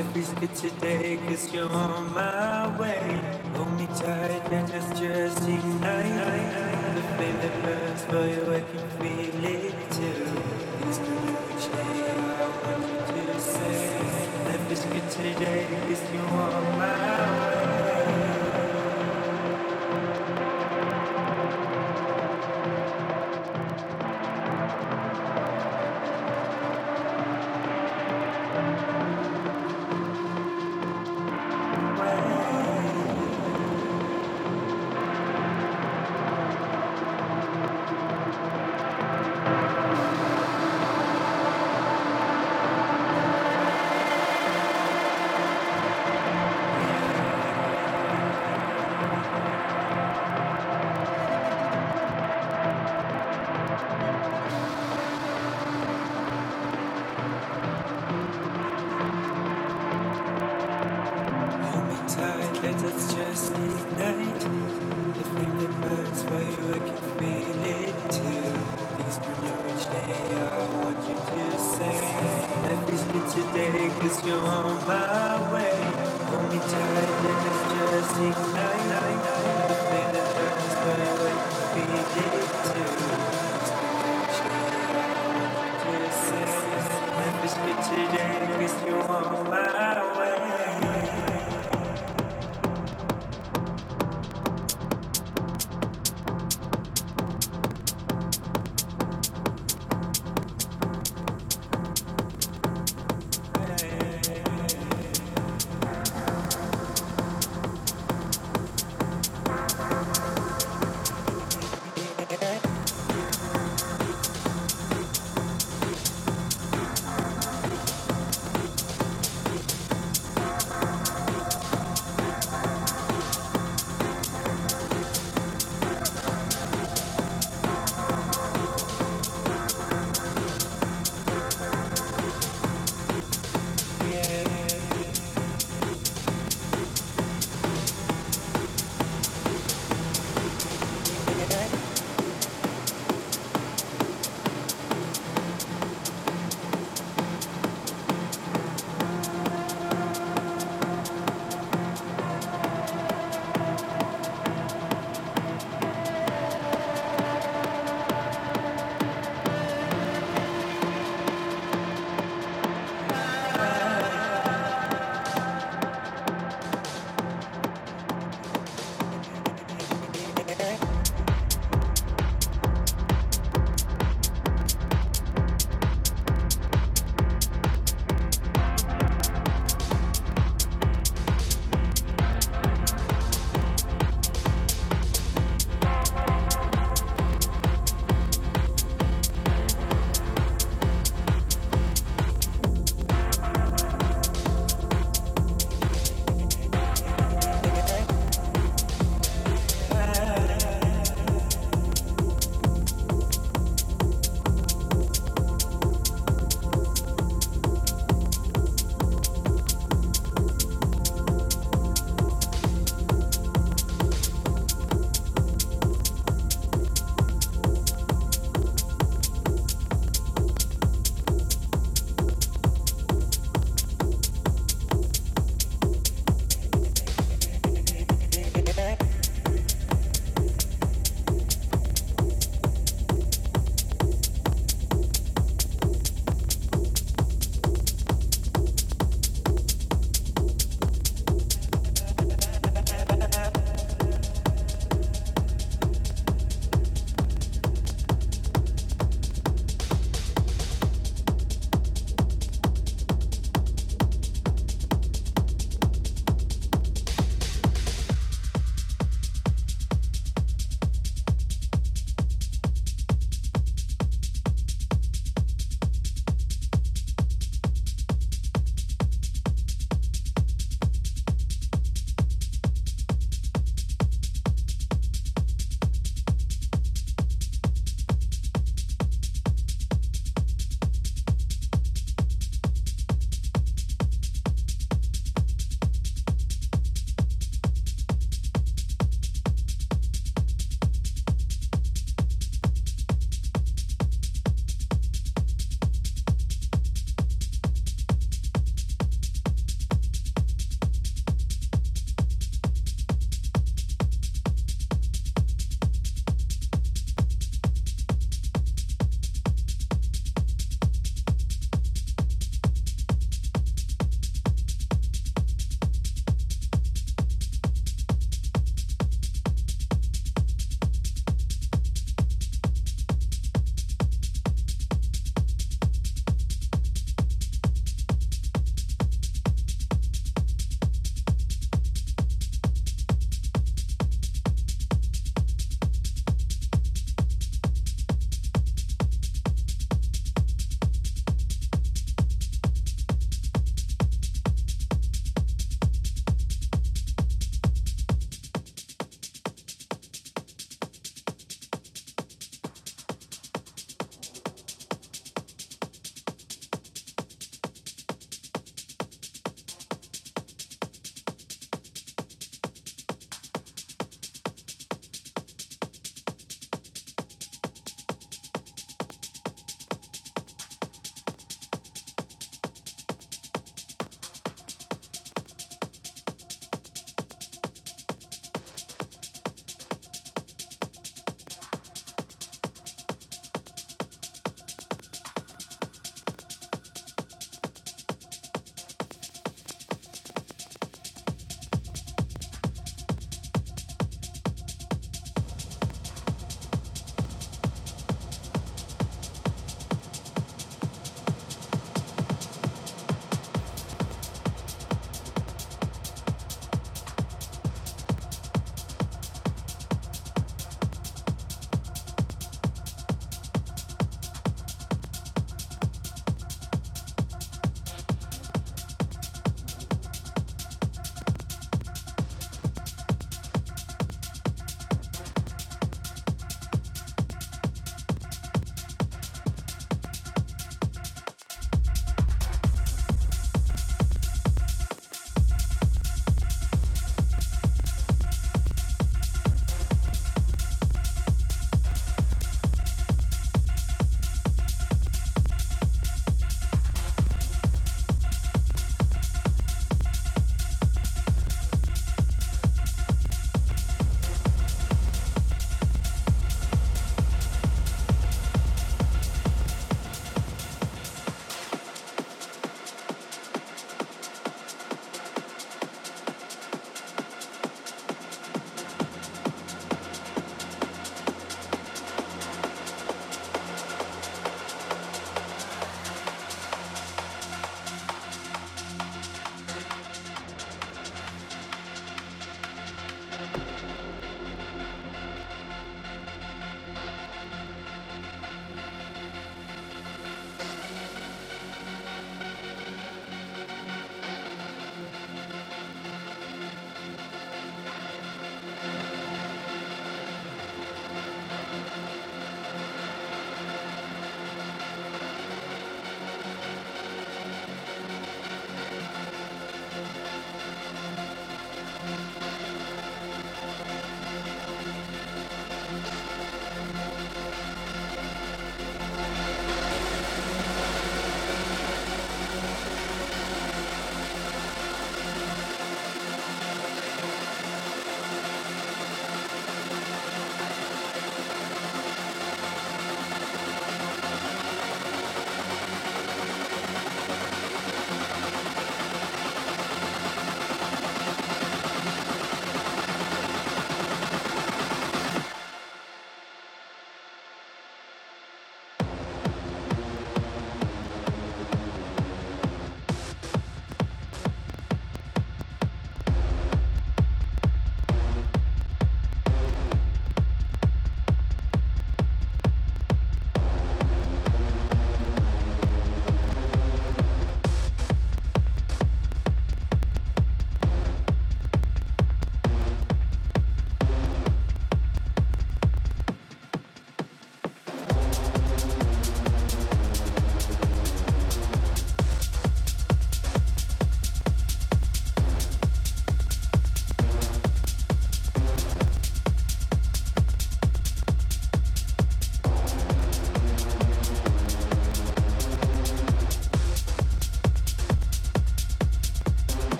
Life is good today cause you're on my way. Hold me tight and let's just ignite. The flame that burns for you, I can feel it too. It's the which day I want you to say. Life is good today cause you're on my way. it's just midnight. The thing that burns for you, I can too. These bring each day, what you just say. Life me today, cause you're on my way. Hold me tight, and it's just ignite.